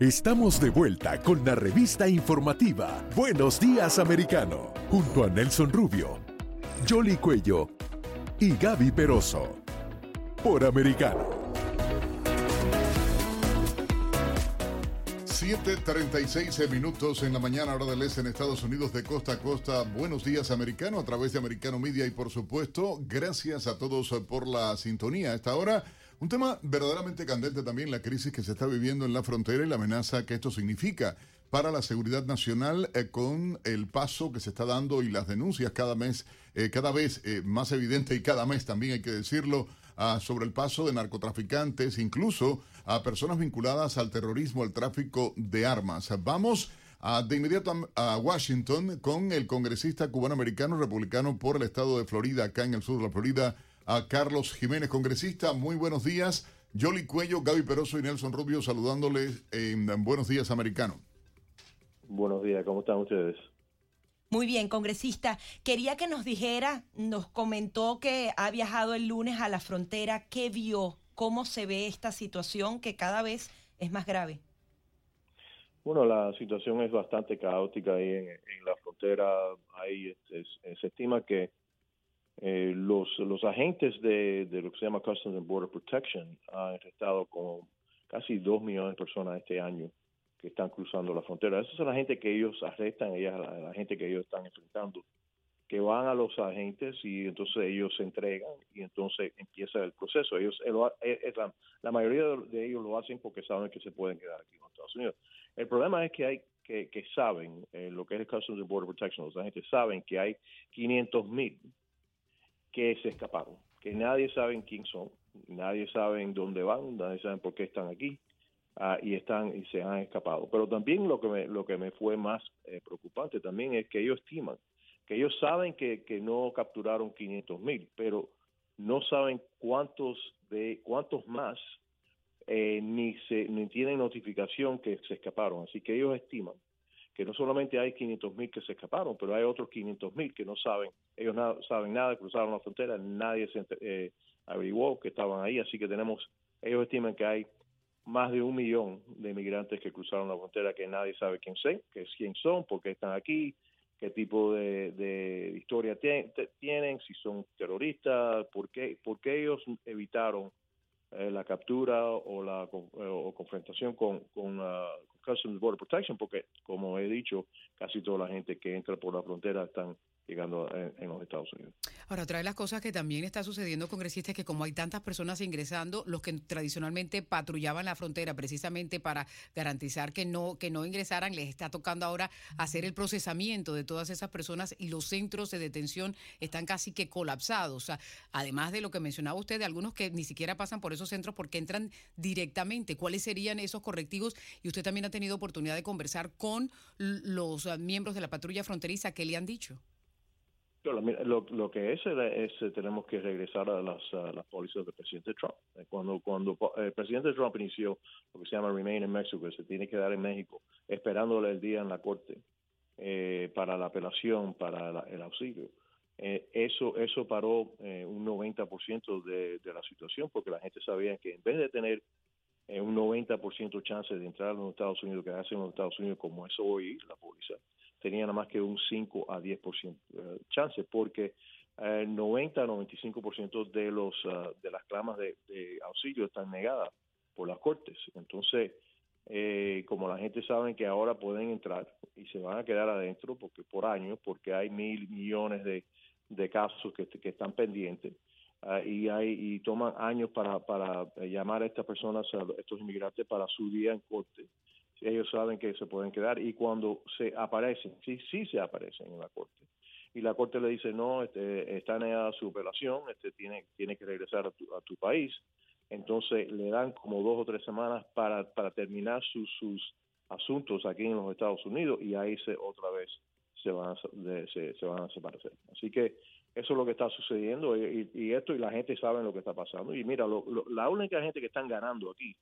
Estamos de vuelta con la revista informativa Buenos Días Americano, junto a Nelson Rubio, Jolly Cuello y Gaby Peroso. Por Americano. 7:36 minutos en la mañana, hora del este en Estados Unidos, de costa a costa. Buenos días, americano, a través de Americano Media y, por supuesto, gracias a todos por la sintonía a esta hora. Un tema verdaderamente candente también, la crisis que se está viviendo en la frontera y la amenaza que esto significa para la seguridad nacional eh, con el paso que se está dando y las denuncias cada mes, eh, cada vez eh, más evidente y cada mes también hay que decirlo, ah, sobre el paso de narcotraficantes, incluso a personas vinculadas al terrorismo, al tráfico de armas. Vamos a, de inmediato a, a Washington con el congresista cubano-americano republicano por el estado de Florida, acá en el sur de la Florida, a Carlos Jiménez, congresista. Muy buenos días. Jolly Cuello, Gaby Peroso y Nelson Rubio saludándoles en Buenos Días Americano. Buenos días, ¿cómo están ustedes? Muy bien, congresista. Quería que nos dijera, nos comentó que ha viajado el lunes a la frontera. ¿Qué vio? ¿Cómo se ve esta situación que cada vez es más grave? Bueno, la situación es bastante caótica ahí en, en la frontera. Ahí es, es, se estima que eh, los, los agentes de, de, lo que se llama Customs and Border Protection han arrestado como casi dos millones de personas este año que están cruzando la frontera. Esa es la gente que ellos arrestan, ella la, gente que ellos están enfrentando, que van a los agentes y entonces ellos se entregan y entonces empieza el proceso. Ellos, el, el, la, la, mayoría de ellos lo hacen porque saben que se pueden quedar aquí en Estados Unidos. El problema es que hay que, que saben eh, lo que es el Customs and Border Protection, los agentes saben que hay 500 mil que se escaparon, que nadie sabe quién son, nadie sabe dónde van, nadie sabe por qué están aquí uh, y están y se han escapado. Pero también lo que me, lo que me fue más eh, preocupante también es que ellos estiman, que ellos saben que, que no capturaron 500 mil, pero no saben cuántos de cuántos más eh, ni se ni tienen notificación que se escaparon. Así que ellos estiman que no solamente hay 500 mil que se escaparon, pero hay otros 500 mil que no saben, ellos no saben nada, cruzaron la frontera, nadie se eh, averiguó que estaban ahí, así que tenemos, ellos estiman que hay más de un millón de inmigrantes que cruzaron la frontera que nadie sabe quién, sé, que quién son, por qué están aquí, qué tipo de, de historia tienen, si son terroristas, por qué, por qué ellos evitaron eh, la captura o la o confrontación con, con uh, Customs Border Protection, porque como he dicho, casi toda la gente que entra por la frontera están llegando en, los Estados Unidos. Ahora, otra de las cosas que también está sucediendo, congresista, es que como hay tantas personas ingresando, los que tradicionalmente patrullaban la frontera precisamente para garantizar que no, que no ingresaran, les está tocando ahora hacer el procesamiento de todas esas personas y los centros de detención están casi que colapsados. Además de lo que mencionaba usted, de algunos que ni siquiera pasan por esos centros porque entran directamente. ¿Cuáles serían esos correctivos? Y usted también ha tenido oportunidad de conversar con los miembros de la patrulla fronteriza. ¿Qué le han dicho? Lo, que es, es eh, tenemos que regresar a las, las pólizas del presidente Trump. Eh, cuando, cuando eh, el presidente Trump inició lo que se llama Remain in Mexico, se tiene que dar en México, esperándole el día en la corte para la apelación, para la, el auxilio. Eso eso paró eh, un 90% de, de la situación porque la gente sabía que en vez de tener un 90% chance de entrar a los Estados Unidos, que hacen los Estados Unidos como es hoy la póliza, tenía nada más que un 5 a 10% uh, chance, porque eh, 90 a 95% de, los, uh, de las clamas de, auxilio están negadas por las cortes. Entonces, eh, como la gente sabe que ahora pueden entrar y se van a quedar adentro porque por años, porque hay mil millones de, de casos que, que están pendientes. Y hay y toman años para para llamar a estas personas a estos inmigrantes para su día en corte ellos saben que se pueden quedar y cuando se aparecen, sí, sí se aparecen en la corte. Y la corte le dice, no, este, está negada su apelación, este, tiene, tiene que regresar a tu, a tu país. entonces le dan como dos o tres semanas para, para terminar sus, sus asuntos aquí en los Estados Unidos y ahí se otra vez se van a, se, se, van a desaparecer. Así que eso es lo que está sucediendo y, esto y la gente sabe lo que está pasando. Y mira, la única gente que están ganando aquí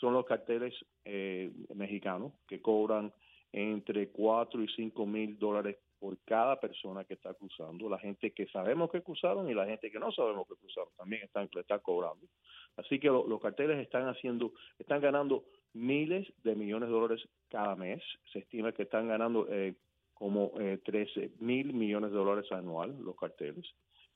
son los carteles eh, mexicanos que cobran entre 4 y 5 mil dólares por cada persona que está cruzando. La gente que sabemos que cruzaron y la gente que no sabemos que cruzaron también están, están cobrando. Así que los carteles están haciendo, están ganando miles de millones de dólares cada mes. Se estima que están ganando eh, como eh, 13 mil millones de dólares anual los carteles.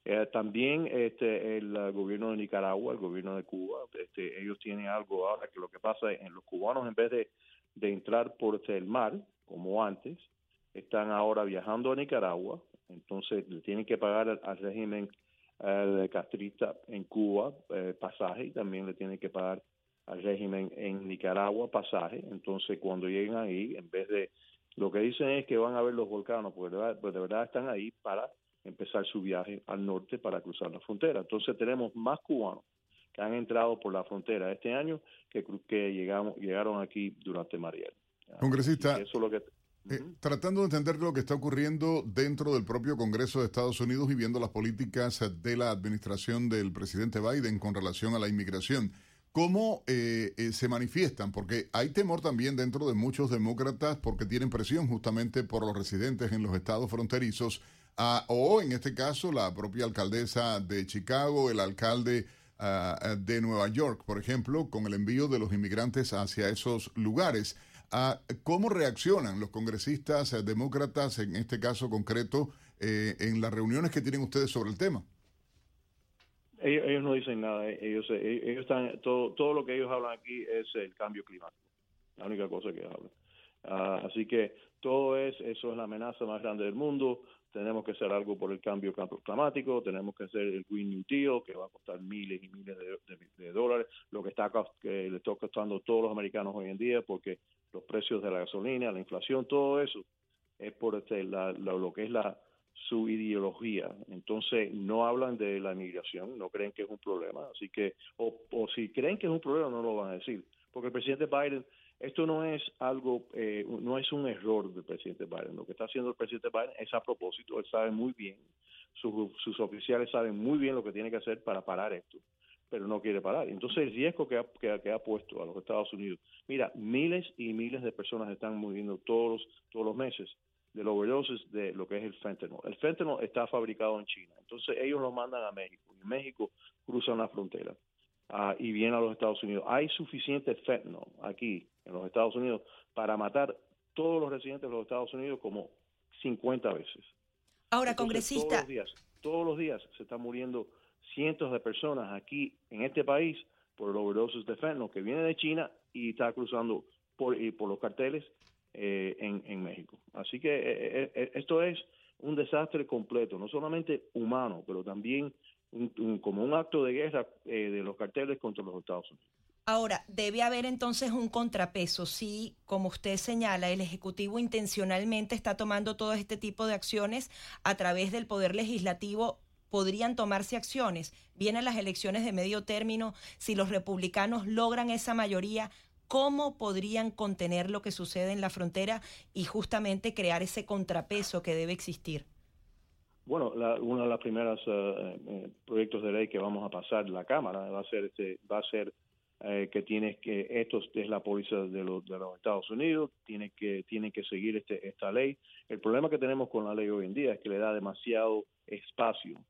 Eh, también este, el gobierno de Nicaragua, el gobierno de Cuba, este, ellos tienen algo ahora que lo que pasa es en los cubanos en vez de, de entrar por este, el mar, como antes, están ahora viajando a Nicaragua, entonces le tienen que pagar al, régimen eh, castrista en Cuba eh, pasaje y también le tienen que pagar al régimen en Nicaragua pasaje, entonces cuando lleguen ahí, en vez de lo que dicen es que van a ver los volcanos, porque de pues de verdad están ahí para empezar su viaje al norte para cruzar la frontera. Entonces tenemos más cubanos que han entrado por la frontera este año que, que llegamos, llegaron aquí durante Mariel. Congresista, eh, tratando de entender lo que está ocurriendo dentro del propio Congreso de Estados Unidos y viendo las políticas de la administración del presidente Biden con relación a la inmigración. ¿Cómo eh, eh, se manifiestan? Porque hay temor también dentro de muchos demócratas porque tienen presión justamente por los residentes en los estados fronterizos, ah, o en este caso la propia alcaldesa de Chicago, el alcalde ah, de Nueva York, por ejemplo, con el envío de los inmigrantes hacia esos lugares. ¿Cómo reaccionan los congresistas eh, demócratas, en este caso concreto, en las reuniones que tienen ustedes sobre el tema? Ellos, no dicen nada, eh, ellos, eh, ellos están, todo, todo lo que ellos hablan aquí es el cambio climático, la única cosa que hablan. Así que todo es, eso es la amenaza más grande del mundo, tenemos que hacer algo por el cambio climático, tenemos que hacer el Green New Deal, que va a costar miles y miles de, dólares, lo que está que le está costando a todos los americanos hoy en día, porque los precios de la gasolina, la inflación, todo eso es por este, lo que es la su ideología. Entonces no hablan de la migración, no creen que es un problema. Así que, o, o si creen que es un problema, no lo van a decir. Porque el presidente Biden, esto no es algo, eh, no es un error del presidente Biden. Lo que está haciendo el presidente Biden es a propósito. Él sabe muy bien, sus, oficiales saben muy bien lo que tiene que hacer para parar esto pero no quiere parar. Entonces el riesgo que ha, que, ha puesto a los Estados Unidos, mira, miles y miles de personas están muriendo todos, todos los meses de los overdoses de lo que es el fentanyl. El fentanyl está fabricado en China, entonces ellos lo mandan a México y México cruzan la frontera uh, y vienen a los Estados Unidos. Hay suficiente fentanyl aquí en los Estados Unidos para matar todos los residentes de los Estados Unidos como 50 veces. Ahora, congresista. Todos los, días, todos los días se están muriendo cientos de personas aquí en este país por el overdoses de fentanyl que viene de China y está cruzando por, y por los carteles eh, en, México. Así que eh, eh, esto es un desastre completo, no solamente humano, pero también como un acto de guerra de los carteles contra los Estados Unidos. Ahora, debe haber entonces un contrapeso. Si, como usted señala, el Ejecutivo intencionalmente está tomando todo este tipo de acciones a través del Poder Legislativo, podrían tomarse acciones. Vienen las elecciones de medio término. Si los republicanos logran esa mayoría, ¿Cómo podrían contener lo que sucede en la frontera y justamente crear ese contrapeso que debe existir? Bueno, uno de los primeros eh, eh, proyectos de ley que vamos a pasar la Cámara va a ser este, va a ser eh, que tiene que esto es la póliza de los, de los Estados Unidos, tiene que tiene que seguir este, esta ley. El problema que tenemos con la ley hoy en día es que le da demasiado espacio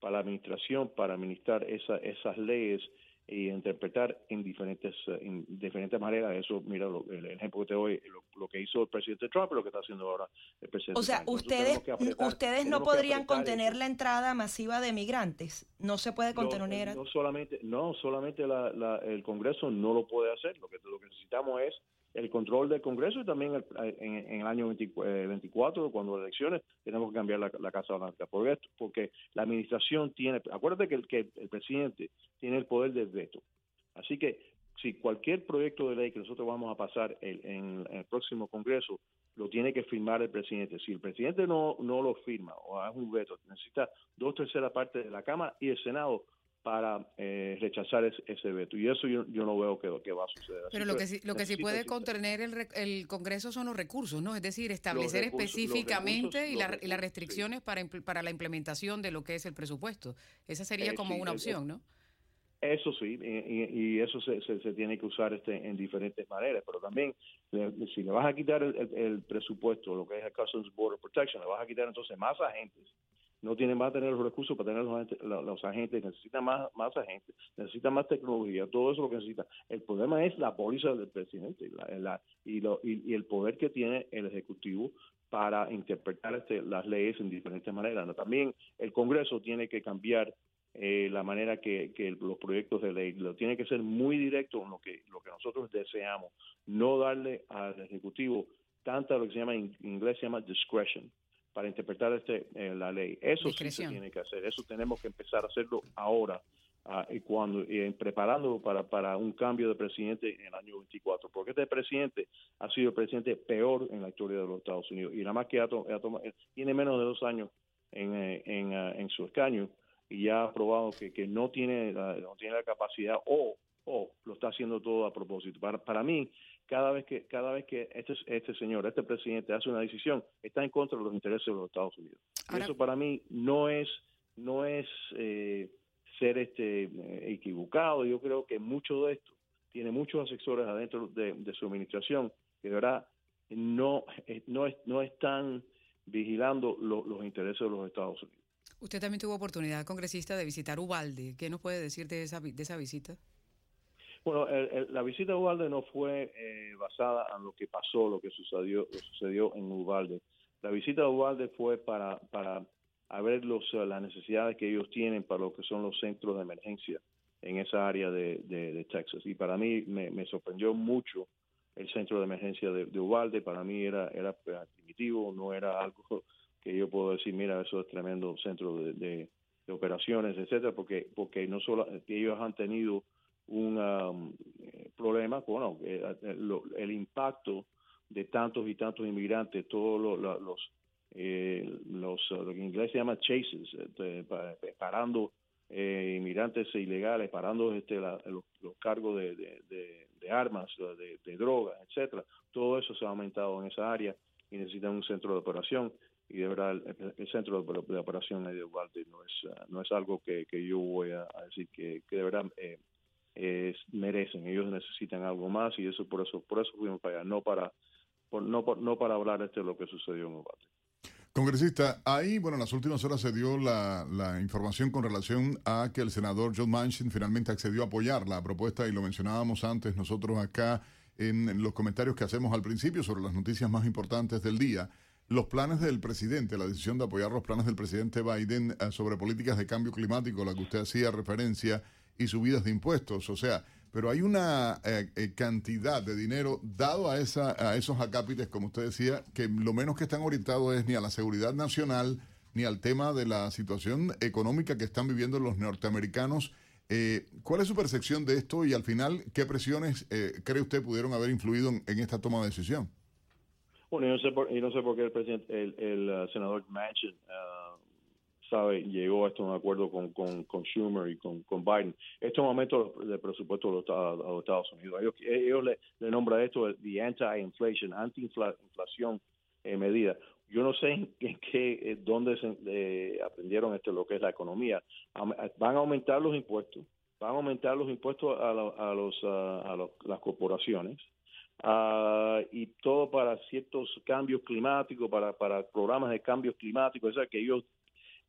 para la administración para administrar esa, esas leyes y interpretar en diferentes eh, en diferentes maneras. Eso mira el ejemplo que te doy lo, que hizo el presidente Trump y lo que está haciendo ahora el presidente o sea ustedes ustedes no podrían contener la entrada masiva de migrantes. No se puede contener no, solamente no solamente la, el Congreso no lo puede hacer. Lo que lo que necesitamos es el control del Congreso y también en, el año 24, eh, cuando las elecciones, tenemos que cambiar la, Casa Blanca. Por esto, porque la administración tiene, acuérdate que el, que el presidente tiene el poder del veto. Así que si cualquier proyecto de ley que nosotros vamos a pasar en, el próximo Congreso, lo tiene que firmar el presidente. Si el presidente no, no lo firma o hace un veto, necesita dos terceras partes de la Cámara y el Senado para eh, rechazar ese, veto. Y eso yo, no veo que, que, va a suceder. Pero lo que, sí, lo que sí puede contener el, el Congreso son los recursos, ¿no? Es decir, establecer específicamente y, las restricciones para, para la implementación de lo que es el presupuesto. Esa sería eh, como una opción, ¿no? Eso sí, y, eso se, se, tiene que usar este en diferentes maneras, pero también si le vas a quitar el, el, presupuesto, lo que es el Customs Border Protection, le vas a quitar entonces más agentes no tienen más tener los recursos para tener los agentes, los, agentes necesitan más, más agentes, necesitan más tecnología, todo eso lo que necesita. El problema es la póliza del presidente y, lo, y, el poder que tiene el Ejecutivo para interpretar este, las leyes en diferentes maneras. También el Congreso tiene que cambiar eh, la manera que, que, los proyectos de ley lo tiene que ser muy directo en lo que lo que nosotros deseamos, no darle al ejecutivo tanta lo que se llama en inglés se llama discretion, para interpretar este, eh, la ley. Eso sí se tiene que hacer, eso tenemos que empezar a hacerlo ahora ah, y cuando y preparándolo para, para un cambio de presidente en el año 24, porque este presidente ha sido el presidente peor en la historia de los Estados Unidos y nada más que ha, tiene menos de dos años en, eh, en, ah, en, su escaño y ya ha probado que, que no tiene la, no tiene la capacidad o, o lo está haciendo todo a propósito. Para, para mí, cada vez que cada vez que este este señor, este presidente hace una decisión, está en contra de los intereses de los Estados Unidos. eso para mí no es no es eh, ser este eh, equivocado. Yo creo que mucho de esto tiene muchos asesores adentro de, su administración que de verdad no eh, no no están vigilando los intereses de los Estados Unidos. Usted también tuvo oportunidad, congresista, de visitar Ubalde. ¿Qué nos puede decir de esa, de esa visita? Bueno, la visita a Ubalde no fue eh, basada en lo que pasó, lo que sucedió, sucedió en Ubalde. La visita a Ubalde fue para, para ver los, eh, las necesidades que ellos tienen para lo que son los centros de emergencia en esa área de, de, Texas. Y para mí me, sorprendió mucho el centro de emergencia de, de Ubalde. Para mí era, era primitivo, no era algo que yo puedo decir, mira, eso es tremendo centro de, de, operaciones, etcétera, porque, porque no solo ellos han tenido un um, problema, bueno, eh, el impacto de tantos y tantos inmigrantes, todos los, eh, los, lo que en inglés se llama chases, este, parando eh, inmigrantes ilegales, parando este, los, cargos de, de, armas, de, drogas, etcétera. Todo eso se ha aumentado en esa área y necesitan un centro de operación y de verdad el, centro de, operación de no es no es algo que, que yo voy a, decir que, que de verdad eh, merecen, ellos necesitan algo más y eso por eso por eso fuimos para allá, no para no, no para hablar este de lo que sucedió en Uvalde. Congresista, ahí, bueno, en las últimas horas se dio la, la, información con relación a que el senador John Manchin finalmente accedió a apoyar la propuesta y lo mencionábamos antes nosotros acá en los comentarios que hacemos al principio sobre las noticias más importantes del día. Los planes del presidente, la decisión de apoyar los planes del presidente Biden eh, sobre políticas de cambio climático, la que usted hacía referencia, y subidas de impuestos. O sea, pero hay una eh, eh, cantidad de dinero dado a, esa, a esos acápites, como usted decía, que lo menos que están orientados es ni a la seguridad nacional, ni al tema de la situación económica que están viviendo los norteamericanos. Eh, ¿Cuál es su percepción de esto y al final qué presiones cree usted pudieron haber influido en, esta toma de decisión? Bueno, yo no sé por, no sé por qué el presidente, el, uh, senador Manchin uh, sabe, llegó a esto un acuerdo con, con, con, y con, Biden. Este es un momento del presupuesto de los, Estados Unidos. Ellos, le, nombran esto the anti-inflation, anti-inflación eh, medida. Yo no sé en, qué, eh, dónde se, eh, aprendieron esto, lo que es la economía. Van a aumentar los impuestos, van a aumentar los impuestos a, a, los, a las corporaciones. Uh, y todo para ciertos cambios climáticos, para, para programas de cambios climáticos, o sea, que ellos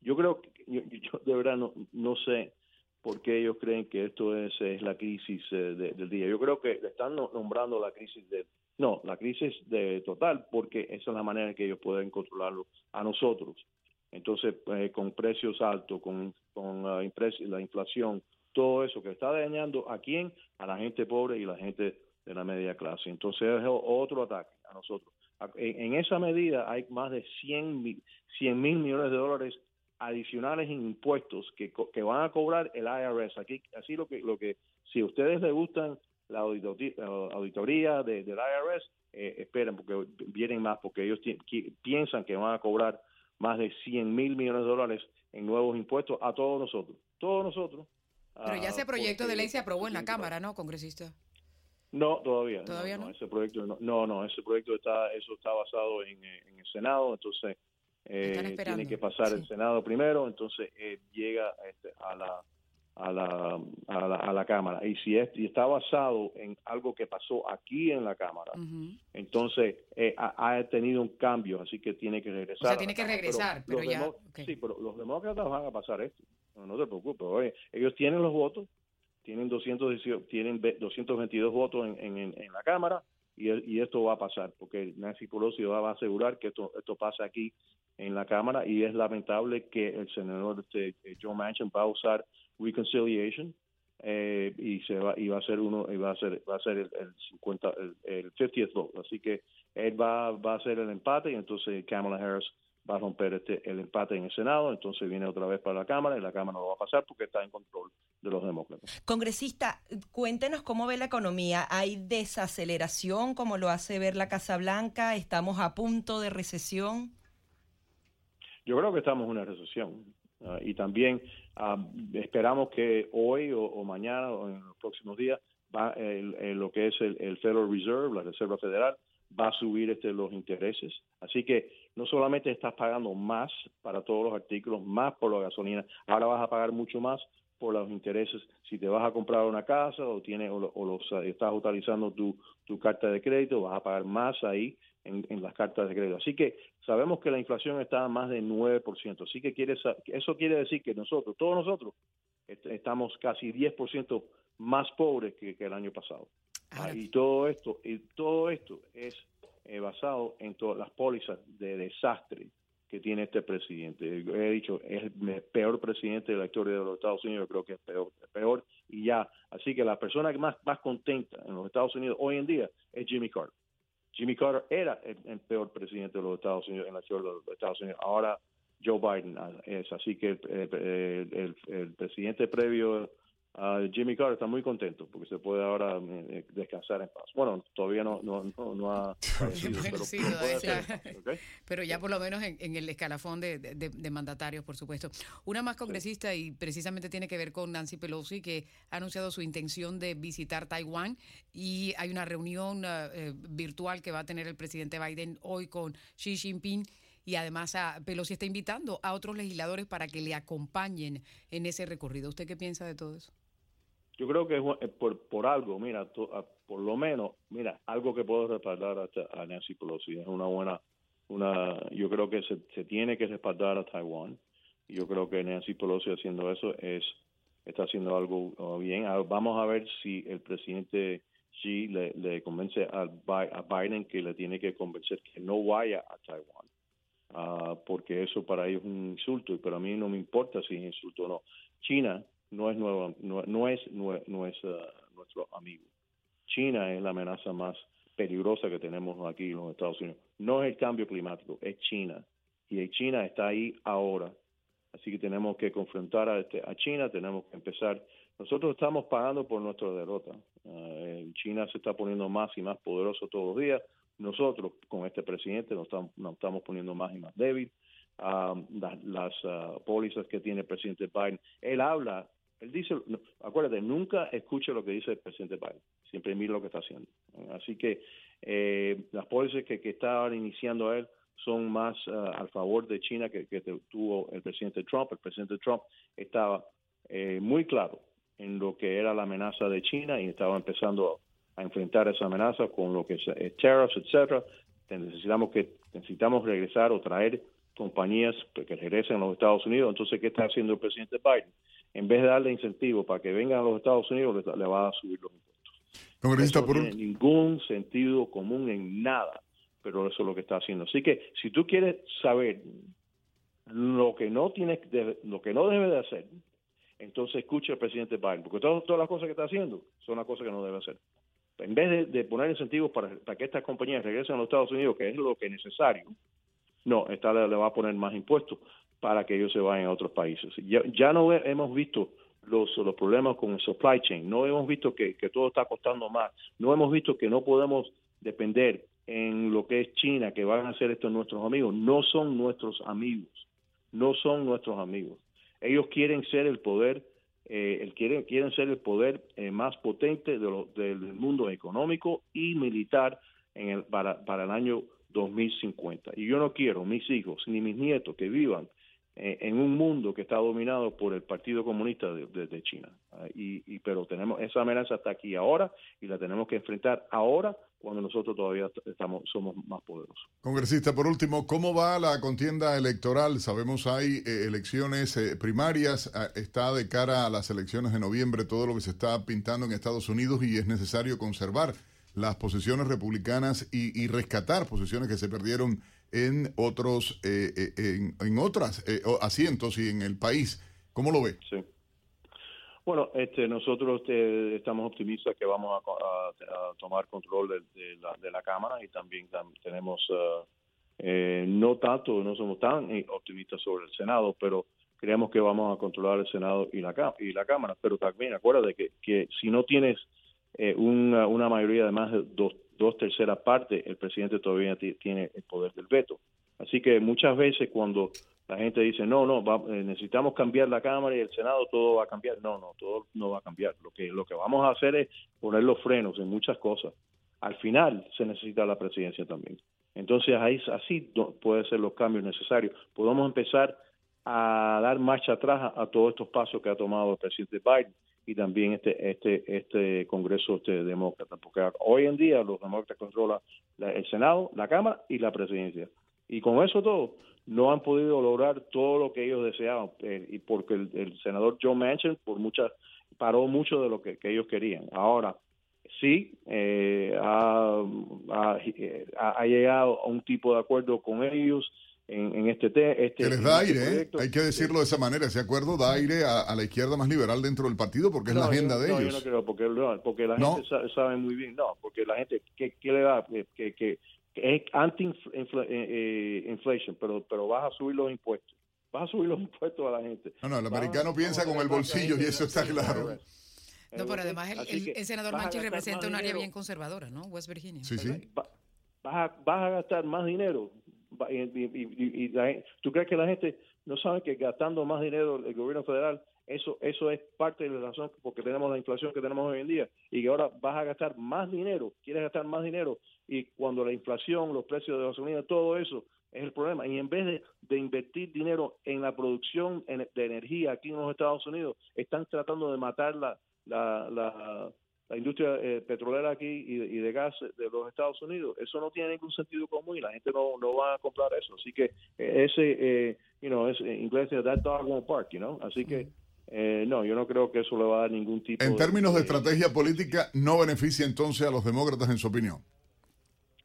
yo creo que yo, de verdad no, no sé por qué ellos creen que esto es, es la crisis eh, del día. Yo creo que le están nombrando la crisis de no, la crisis de total porque esa es la manera en que ellos pueden controlarlo a nosotros. Entonces, eh, con precios altos, con, con la inflación, todo eso que está dañando a quién? A la gente pobre y la gente de la media clase. Entonces, es otro ataque a nosotros. En, esa medida hay más de 100 mil millones de dólares adicionales en impuestos que, que van a cobrar el IRS. Aquí, así lo que, lo que si a ustedes les gustan la auditoría, de, del IRS, eh, esperen porque vienen más, porque ellos piensan que van a cobrar más de 100 mil millones de dólares en nuevos impuestos a todos nosotros. Todos nosotros Pero ya ese proyecto de ley se aprobó en la Cámara, ¿no, congresista? No, todavía. ¿Todavía no? ese proyecto no, no, ese proyecto está, eso está basado en, el Senado, entonces eh, tiene que pasar el Senado primero, entonces eh, llega este, a la a la, a la, Cámara. Y si, es, y está basado en algo que pasó aquí en la Cámara, entonces eh, ha, tenido un cambio, así que tiene que regresar. O sea, tiene que regresar, pero, ya... Sí, pero los demócratas van a pasar esto. No, te preocupes. Oye, ellos tienen los votos, tienen 200, tienen 222 votos en, en, en la Cámara y, y, esto va a pasar, porque Nancy Pelosi va a asegurar que esto, esto pase aquí en la Cámara y es lamentable que el senador este, Joe Manchin va a usar reconciliation eh, y se va y va a ser uno y va a ser va a ser el, 50 el, 50th vote. Así que él va va a hacer el empate y entonces Kamala Harris va a romper este el empate en el Senado. Entonces viene otra vez para la Cámara y la Cámara no va a pasar porque está en control de los demócratas. Congresista cuéntenos cómo ve la economía. Hay desaceleración como lo hace ver la Casa Blanca estamos a punto de recesión yo creo que estamos en una recesión ah, y también Ah, esperamos que hoy o, mañana o en los próximos días va lo que es el, Federal Reserve, la Reserva Federal, va a subir este, los intereses. Así que no solamente estás pagando más para todos los artículos, más por la gasolina, ahora vas a pagar mucho más por los intereses. Si te vas a comprar una casa o, tienes, o, los, estás utilizando tu, tu carta de crédito, vas a pagar más ahí en, las cartas de crédito. Así que sabemos que la inflación está a más de 9%. Así que quiere, eso quiere decir que nosotros, todos nosotros, estamos casi 10% más pobres que, el año pasado. y todo esto, y todo esto es eh, basado en todas las pólizas de desastre que tiene este presidente. He dicho, es el peor presidente de la historia de los Estados Unidos, yo creo que es peor, peor y ya. Así que la persona más, más contenta en los Estados Unidos hoy en día es Jimmy Carter. Jimmy Carter era el, peor presidente de los Estados Unidos en la historia de los Estados Unidos. Ahora Joe Biden es así que el, el presidente previo Jimmy Carter está muy contento porque se puede ahora eh, eh, descansar en paz. Bueno, todavía no, no, no, ha pero, ya por lo menos en, el escalafón de, de, mandatarios, por supuesto. Una más congresista y precisamente tiene que ver con Nancy Pelosi, que ha anunciado su intención de visitar Taiwán y hay una reunión eh, virtual que va a tener el presidente Biden hoy con Xi Jinping y además a Pelosi está invitando a otros legisladores para que le acompañen en ese recorrido. ¿Usted qué piensa de todo eso? Yo creo que es eh, por, por algo, mira, por lo menos, mira, algo que puedo respaldar a, a Nancy Pelosi. Es una buena, una, yo creo que se, se tiene que respaldar a Taiwán. Yo creo que Nancy Pelosi haciendo eso es está haciendo algo uh, bien. Ah, vamos a ver si el presidente Xi le, le convence a, Biden que le tiene que convencer que no vaya a Taiwán, uh, porque eso para ellos es un insulto, pero a mí no me importa si es insulto o no. China no es, nuevo, no, no, es uh, nuestro amigo. China es la amenaza más peligrosa que tenemos aquí en los Estados Unidos. No es el cambio climático, es China. Y China está ahí ahora. Así que tenemos que confrontar a, este, a China, tenemos que empezar. Nosotros estamos pagando por nuestra derrota. Uh, China se está poniendo más y más poderoso todos los días. Nosotros, con este presidente, nos estamos, nos estamos poniendo más y más débil. Uh, las, pólizas que tiene el presidente Biden. Él habla él dice, acuérdate, nunca escuche lo que dice el presidente Biden, siempre mira lo que está haciendo. Así que eh, las pólizas que, que está iniciando él son más uh, al favor de China que, que, tuvo el presidente Trump. El presidente Trump estaba eh, muy claro en lo que era la amenaza de China y estaba empezando a enfrentar esa amenaza con lo que es eh, tariffs, etcétera. Necesitamos que necesitamos regresar o traer compañías que regresen a los Estados Unidos. Entonces, ¿qué está haciendo el presidente Biden? En vez de darle incentivo para que vengan a los Estados Unidos, le, va a subir los impuestos. no tiene ningún sentido común en nada, pero eso es lo que está haciendo. Así que si tú quieres saber lo que no tiene, lo que no debe de hacer, entonces escucha al presidente Biden, porque todas, todas las cosas que está haciendo son las cosas que no debe hacer. En vez de, poner incentivos para, para, que estas compañías regresen a los Estados Unidos, que es lo que es necesario, no, esta le va a poner más impuestos para que ellos se vayan a otros países. Ya, ya no hemos visto los, problemas con el supply chain, no hemos visto que, todo está costando más, no hemos visto que no podemos depender en lo que es China, que van a hacer esto nuestros amigos, no son nuestros amigos, no son nuestros amigos. Ellos quieren ser el poder eh, quieren, quieren ser el poder eh, más potente de del mundo económico y militar en el, para, para el año 2050. Y yo no quiero mis hijos ni mis nietos que vivan en un mundo que está dominado por el Partido Comunista de, China. Ah, y, pero tenemos esa amenaza está aquí ahora y la tenemos que enfrentar ahora cuando nosotros todavía estamos somos más poderosos. Congresista, por último, ¿cómo va la contienda electoral? Sabemos hay eh, elecciones eh, primarias, ah, está de cara a las elecciones de noviembre todo lo que se está pintando en Estados Unidos y es necesario conservar las posiciones republicanas y, rescatar posiciones que se perdieron en otros eh, eh, en, otras eh, asientos y en el país. ¿Cómo lo ve? Sí. Bueno, este, nosotros estamos optimistas que vamos a, tomar control de, la, de, la, Cámara y también tenemos, no tanto, no somos tan optimistas sobre el Senado, pero creemos que vamos a controlar el Senado y la, y la Cámara. Pero también acuérdate que, que si no tienes eh, una, una, mayoría de más de dos, dos terceras partes, el presidente todavía tiene el poder del veto. Así que muchas veces cuando la gente dice, no, no, eh, necesitamos cambiar la Cámara y el Senado, todo va a cambiar. No, no, todo no va a cambiar. Lo que, lo que vamos a hacer es poner los frenos en muchas cosas. Al final se necesita la presidencia también. Entonces ahí así pueden ser los cambios necesarios. Podemos empezar a dar marcha atrás a todos estos pasos que ha tomado el presidente Biden y también este este este Congreso este demócrata, porque hoy en día los demócratas controlan el Senado, la Cámara y la Presidencia. Y con eso todo, no han podido lograr todo lo que ellos deseaban, eh, y porque el, senador Joe Manchin por muchas paró mucho de lo que, ellos querían. Ahora, sí, eh, ha, ha, llegado a un tipo de acuerdo con ellos, en, este, este Que les da este aire, ¿eh? hay que decirlo de esa manera, ese acuerdo da aire a, la izquierda más liberal dentro del partido porque es la agenda de ellos. No, yo no creo, porque, porque la gente sabe, muy bien, no, porque la gente, ¿qué, qué le da? Que, que, es anti-inflation, eh, eh, pero, pero vas a subir los impuestos. Vas a subir los impuestos a la gente. No, no, el americano piensa con el bolsillo y eso está claro. No, pero además el, senador Manchin representa un área bien conservadora, ¿no? West Virginia. Sí, sí. Vas a, vas a gastar más dinero y, ¿Tú crees que la gente no sabe que gastando más dinero el gobierno federal, eso eso es parte de la razón porque tenemos la inflación que tenemos hoy en día y que ahora vas a gastar más dinero, quieres gastar más dinero y cuando la inflación, los precios de gasolina, todo eso es el problema. Y en vez de, de invertir dinero en la producción de energía aquí en los Estados Unidos, están tratando de matar la, la la industria eh, petrolera aquí y de, gas de los Estados Unidos, eso no tiene ningún sentido común y la gente no, no va a comprar eso. Así que eh, ese, eh, you know, es, en inglés es that dog won't park, you know? Así que eh, no, yo no creo que eso le va a dar ningún tipo En términos de, estrategia política, ¿no beneficia entonces a los demócratas en su opinión?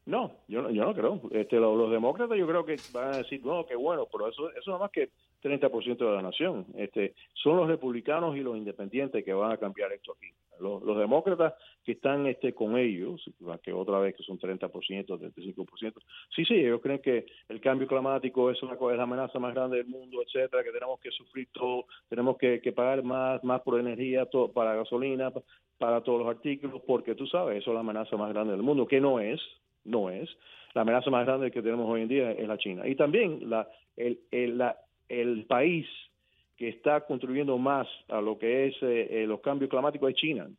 No, yo no, yo no creo. Este, los, demócratas yo creo que van a decir, no, qué bueno, pero eso, eso nada más que 30% de la nación. Este, son los republicanos y los independientes que van a cambiar esto aquí. Los, demócratas que están este, con ellos, que otra vez que son 30%, 35%, sí, sí, ellos creen que el cambio climático es, una, es la amenaza más grande del mundo, etcétera, que tenemos que sufrir todo, tenemos que, pagar más, más por energía, todo, para gasolina, para todos los artículos, porque tú sabes, eso es la amenaza más grande del mundo, que no es, no es. La amenaza más grande que tenemos hoy en día es la China. Y también la, el, el, la, el país que está contribuyendo más a lo que es eh, eh, los cambios climáticos es China,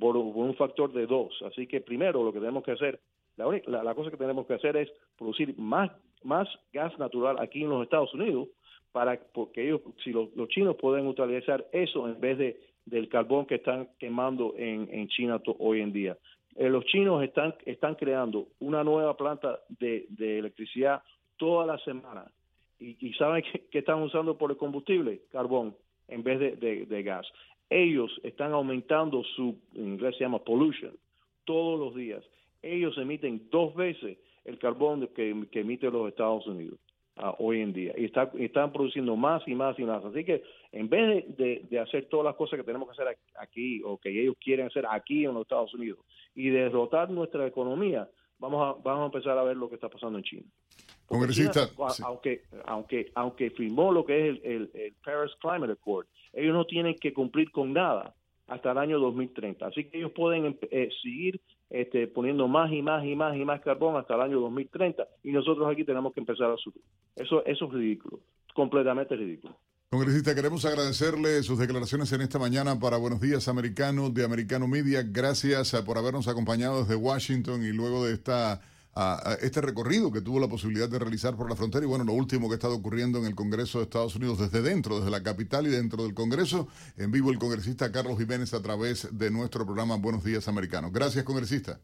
por, un factor de dos. Así que primero lo que tenemos que hacer, la, la, cosa que tenemos que hacer es producir más, más gas natural aquí en los Estados Unidos, para porque ellos, si los, chinos pueden utilizar eso en vez de del carbón que están quemando en, en China hoy en día. Eh, los chinos están, están creando una nueva planta de, de electricidad toda la semana y, saben que, están usando por el combustible, carbón, en vez de, gas. Ellos están aumentando su, en inglés se llama pollution, todos los días. Ellos emiten dos veces el carbón que, emite los Estados Unidos uh, hoy en día. Y está, están produciendo más y más y más. Así que en vez de, de, hacer todas las cosas que tenemos que hacer aquí o que ellos quieren hacer aquí en los Estados Unidos y derrotar nuestra economía, vamos a, vamos a empezar a ver lo que está pasando en China. Congresista. aunque, aunque, aunque firmó lo que es el, el, Paris Climate Accord, ellos no tienen que cumplir con nada hasta el año 2030. Así que ellos pueden eh, seguir este, poniendo más y más y más y más carbón hasta el año 2030 y nosotros aquí tenemos que empezar a subir. Eso, eso es ridículo, completamente ridículo. Congresista, queremos agradecerle sus declaraciones en esta mañana para Buenos Días Americano de Americano Media. Gracias eh, por habernos acompañado desde Washington y luego de esta a, este recorrido que tuvo la posibilidad de realizar por la frontera y bueno, lo último que ha estado ocurriendo en el Congreso de Estados Unidos desde dentro, desde la capital y dentro del Congreso. En vivo el congresista Carlos Jiménez a través de nuestro programa Buenos Días Americano. Gracias, congresista.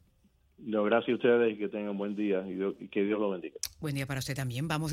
No, gracias a ustedes y que tengan buen día y, y que Dios lo bendiga. Buen día para usted también. Vamos